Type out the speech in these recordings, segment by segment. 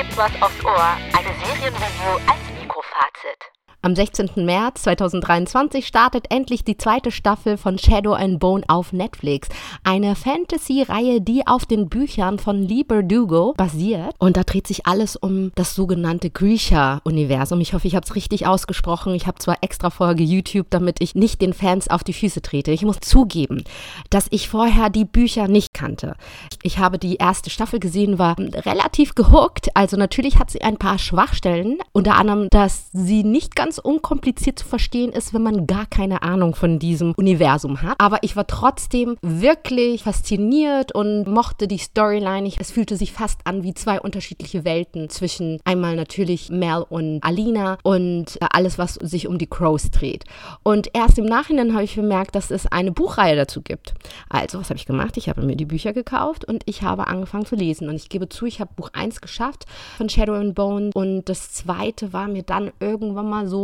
gibt's was aufs Ohr, eine Serienreview als Mikrofazit. Am 16. März 2023 startet endlich die zweite Staffel von Shadow and Bone auf Netflix. Eine Fantasy-Reihe, die auf den Büchern von Lee Berdugo basiert. Und da dreht sich alles um das sogenannte Grisha-Universum. Ich hoffe, ich habe es richtig ausgesprochen. Ich habe zwar extra vorher YouTube, damit ich nicht den Fans auf die Füße trete. Ich muss zugeben, dass ich vorher die Bücher nicht kannte. Ich habe die erste Staffel gesehen, war relativ gehuckt. Also natürlich hat sie ein paar Schwachstellen. Unter anderem, dass sie nicht ganz ganz unkompliziert zu verstehen ist, wenn man gar keine Ahnung von diesem Universum hat. Aber ich war trotzdem wirklich fasziniert und mochte die Storyline. es fühlte sich fast an wie zwei unterschiedliche Welten zwischen einmal natürlich Mel und Alina und äh, alles, was sich um die Crows dreht. Und erst im Nachhinein habe ich bemerkt, dass es eine Buchreihe dazu gibt. Also, was habe ich gemacht? Ich habe mir die Bücher gekauft und ich habe angefangen zu lesen. Und ich gebe zu, ich habe Buch 1 geschafft von Shadow and Bone und das zweite war mir dann irgendwann mal so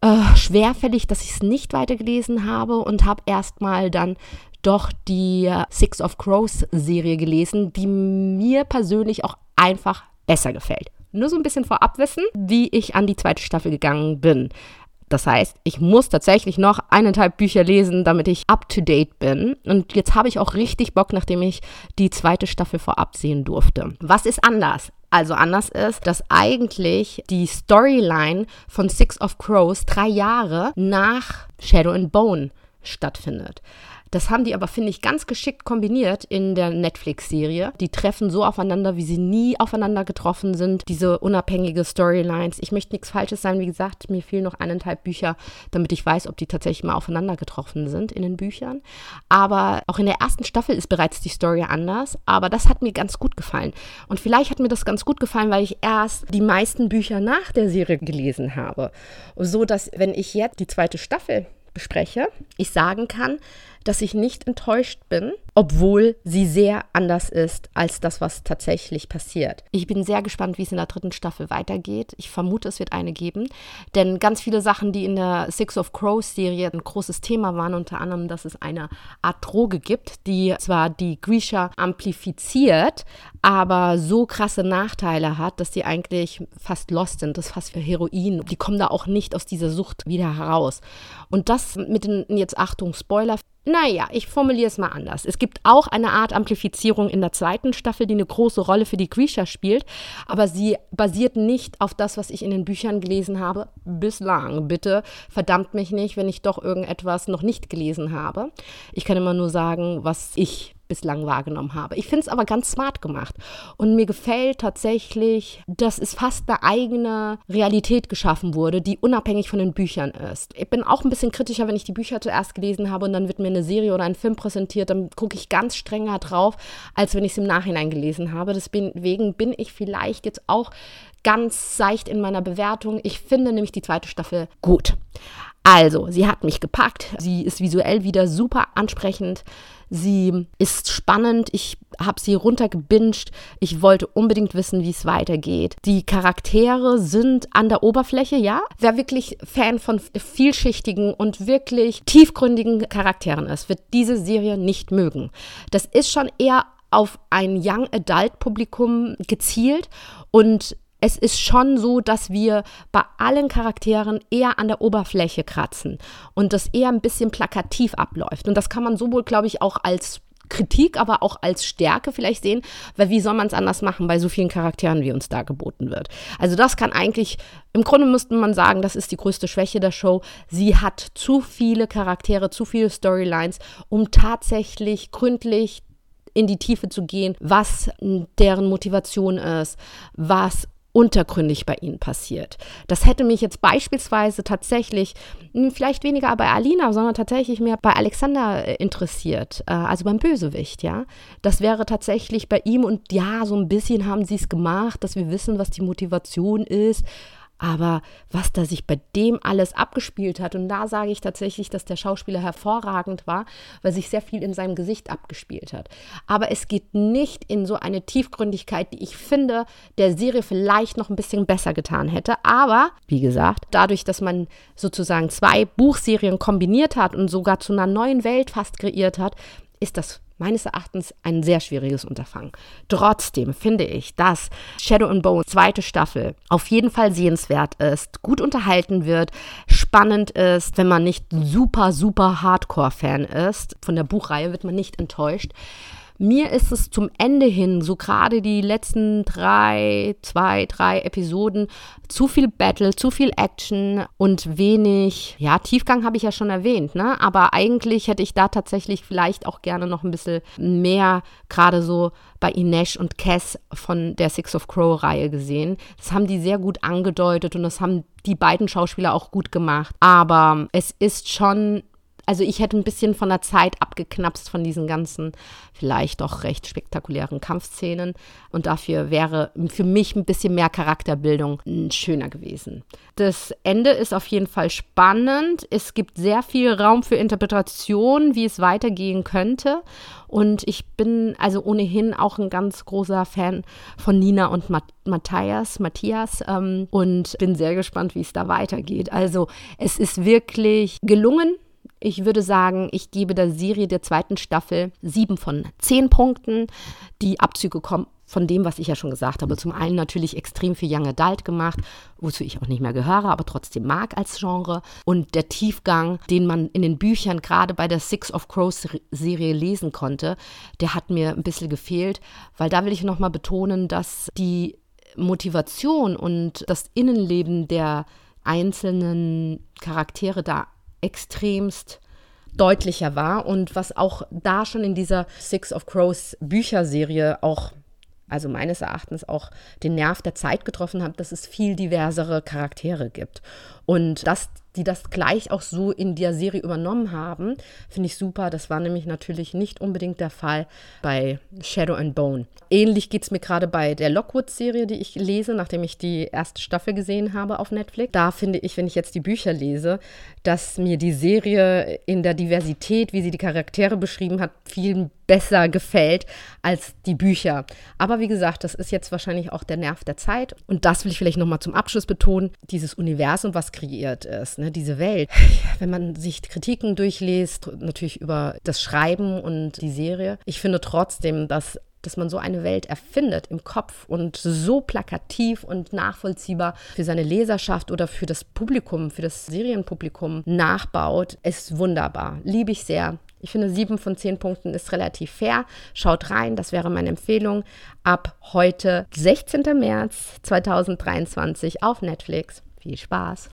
äh, schwerfällig, dass ich es nicht weitergelesen habe und habe erstmal dann doch die äh, Six of Crows Serie gelesen, die mir persönlich auch einfach besser gefällt. Nur so ein bisschen vorab wissen, wie ich an die zweite Staffel gegangen bin. Das heißt, ich muss tatsächlich noch eineinhalb Bücher lesen, damit ich up to date bin. Und jetzt habe ich auch richtig Bock, nachdem ich die zweite Staffel vorab sehen durfte. Was ist anders? Also anders ist, dass eigentlich die Storyline von Six of Crows drei Jahre nach Shadow and Bone stattfindet. Das haben die aber, finde ich, ganz geschickt kombiniert in der Netflix-Serie. Die treffen so aufeinander, wie sie nie aufeinander getroffen sind. Diese unabhängige Storylines. Ich möchte nichts Falsches sein, wie gesagt, mir fehlen noch eineinhalb Bücher, damit ich weiß, ob die tatsächlich mal aufeinander getroffen sind in den Büchern. Aber auch in der ersten Staffel ist bereits die Story anders. Aber das hat mir ganz gut gefallen. Und vielleicht hat mir das ganz gut gefallen, weil ich erst die meisten Bücher nach der Serie gelesen habe. So dass, wenn ich jetzt die zweite Staffel bespreche, ich sagen kann, dass ich nicht enttäuscht bin, obwohl sie sehr anders ist als das, was tatsächlich passiert. Ich bin sehr gespannt, wie es in der dritten Staffel weitergeht. Ich vermute, es wird eine geben, denn ganz viele Sachen, die in der Six of Crows Serie ein großes Thema waren, unter anderem, dass es eine Art Droge gibt, die zwar die Grisha amplifiziert, aber so krasse Nachteile hat, dass die eigentlich fast lost sind. Das ist fast für Heroin. Die kommen da auch nicht aus dieser Sucht wieder heraus. Und das mit den, jetzt Achtung, Spoiler, naja, ich formuliere es mal anders. Es gibt auch eine Art Amplifizierung in der zweiten Staffel, die eine große Rolle für die Grisha spielt, aber sie basiert nicht auf das, was ich in den Büchern gelesen habe. Bislang. Bitte verdammt mich nicht, wenn ich doch irgendetwas noch nicht gelesen habe. Ich kann immer nur sagen, was ich bislang wahrgenommen habe. Ich finde es aber ganz smart gemacht. Und mir gefällt tatsächlich, dass es fast eine eigene Realität geschaffen wurde, die unabhängig von den Büchern ist. Ich bin auch ein bisschen kritischer, wenn ich die Bücher zuerst gelesen habe und dann wird mir eine Serie oder ein Film präsentiert, dann gucke ich ganz strenger drauf, als wenn ich es im Nachhinein gelesen habe. Deswegen bin ich vielleicht jetzt auch ganz seicht in meiner Bewertung. Ich finde nämlich die zweite Staffel gut. Also, sie hat mich gepackt. Sie ist visuell wieder super ansprechend. Sie ist spannend. Ich habe sie runtergebinged. Ich wollte unbedingt wissen, wie es weitergeht. Die Charaktere sind an der Oberfläche, ja. Wer wirklich Fan von vielschichtigen und wirklich tiefgründigen Charakteren ist, wird diese Serie nicht mögen. Das ist schon eher auf ein Young Adult Publikum gezielt und es ist schon so, dass wir bei allen Charakteren eher an der Oberfläche kratzen und das eher ein bisschen plakativ abläuft. Und das kann man sowohl, glaube ich, auch als Kritik, aber auch als Stärke vielleicht sehen, weil wie soll man es anders machen bei so vielen Charakteren, wie uns da geboten wird. Also das kann eigentlich, im Grunde müsste man sagen, das ist die größte Schwäche der Show. Sie hat zu viele Charaktere, zu viele Storylines, um tatsächlich gründlich in die Tiefe zu gehen, was deren Motivation ist, was untergründig bei ihnen passiert. Das hätte mich jetzt beispielsweise tatsächlich, hm, vielleicht weniger bei Alina, sondern tatsächlich mehr bei Alexander äh, interessiert, äh, also beim Bösewicht, ja. Das wäre tatsächlich bei ihm und ja, so ein bisschen haben sie es gemacht, dass wir wissen, was die Motivation ist, aber was da sich bei dem alles abgespielt hat, und da sage ich tatsächlich, dass der Schauspieler hervorragend war, weil sich sehr viel in seinem Gesicht abgespielt hat. Aber es geht nicht in so eine Tiefgründigkeit, die ich finde, der Serie vielleicht noch ein bisschen besser getan hätte. Aber, wie gesagt, dadurch, dass man sozusagen zwei Buchserien kombiniert hat und sogar zu einer neuen Welt fast kreiert hat, ist das meines Erachtens ein sehr schwieriges Unterfangen. Trotzdem finde ich, dass Shadow and Bone zweite Staffel auf jeden Fall sehenswert ist, gut unterhalten wird, spannend ist, wenn man nicht super, super Hardcore-Fan ist. Von der Buchreihe wird man nicht enttäuscht. Mir ist es zum Ende hin, so gerade die letzten drei, zwei, drei Episoden, zu viel Battle, zu viel Action und wenig, ja, Tiefgang habe ich ja schon erwähnt, ne? Aber eigentlich hätte ich da tatsächlich vielleicht auch gerne noch ein bisschen mehr, gerade so bei Inesh und Cass von der Six of Crow-Reihe gesehen. Das haben die sehr gut angedeutet und das haben die beiden Schauspieler auch gut gemacht. Aber es ist schon also ich hätte ein bisschen von der Zeit abgeknapst von diesen ganzen vielleicht doch recht spektakulären Kampfszenen und dafür wäre für mich ein bisschen mehr Charakterbildung schöner gewesen. Das Ende ist auf jeden Fall spannend. Es gibt sehr viel Raum für Interpretation, wie es weitergehen könnte und ich bin also ohnehin auch ein ganz großer Fan von Nina und Matthias, Matthias ähm, und bin sehr gespannt, wie es da weitergeht. Also es ist wirklich gelungen ich würde sagen, ich gebe der Serie der zweiten Staffel sieben von zehn Punkten. Die Abzüge kommen von dem, was ich ja schon gesagt habe. Zum einen natürlich extrem viel Young Adult gemacht, wozu ich auch nicht mehr gehöre, aber trotzdem mag als Genre. Und der Tiefgang, den man in den Büchern gerade bei der Six of Crows Serie lesen konnte, der hat mir ein bisschen gefehlt, weil da will ich nochmal betonen, dass die Motivation und das Innenleben der einzelnen Charaktere da extremst deutlicher war und was auch da schon in dieser Six of Crows Bücherserie auch also meines Erachtens auch den Nerv der Zeit getroffen hat, dass es viel diversere Charaktere gibt. Und dass die das gleich auch so in der Serie übernommen haben, finde ich super. Das war nämlich natürlich nicht unbedingt der Fall bei Shadow and Bone. Ähnlich geht es mir gerade bei der Lockwood-Serie, die ich lese, nachdem ich die erste Staffel gesehen habe auf Netflix. Da finde ich, wenn ich jetzt die Bücher lese, dass mir die Serie in der Diversität, wie sie die Charaktere beschrieben hat, viel besser gefällt als die Bücher. Aber wie gesagt, das ist jetzt wahrscheinlich auch der Nerv der Zeit. Und das will ich vielleicht nochmal zum Abschluss betonen. Dieses Universum, was kreiert ist, ne, diese Welt. Wenn man sich Kritiken durchliest, natürlich über das Schreiben und die Serie, ich finde trotzdem, dass dass man so eine Welt erfindet im Kopf und so plakativ und nachvollziehbar für seine Leserschaft oder für das Publikum, für das Serienpublikum nachbaut, ist wunderbar. Liebe ich sehr. Ich finde, sieben von zehn Punkten ist relativ fair. Schaut rein, das wäre meine Empfehlung. Ab heute, 16. März 2023 auf Netflix. Viel Spaß!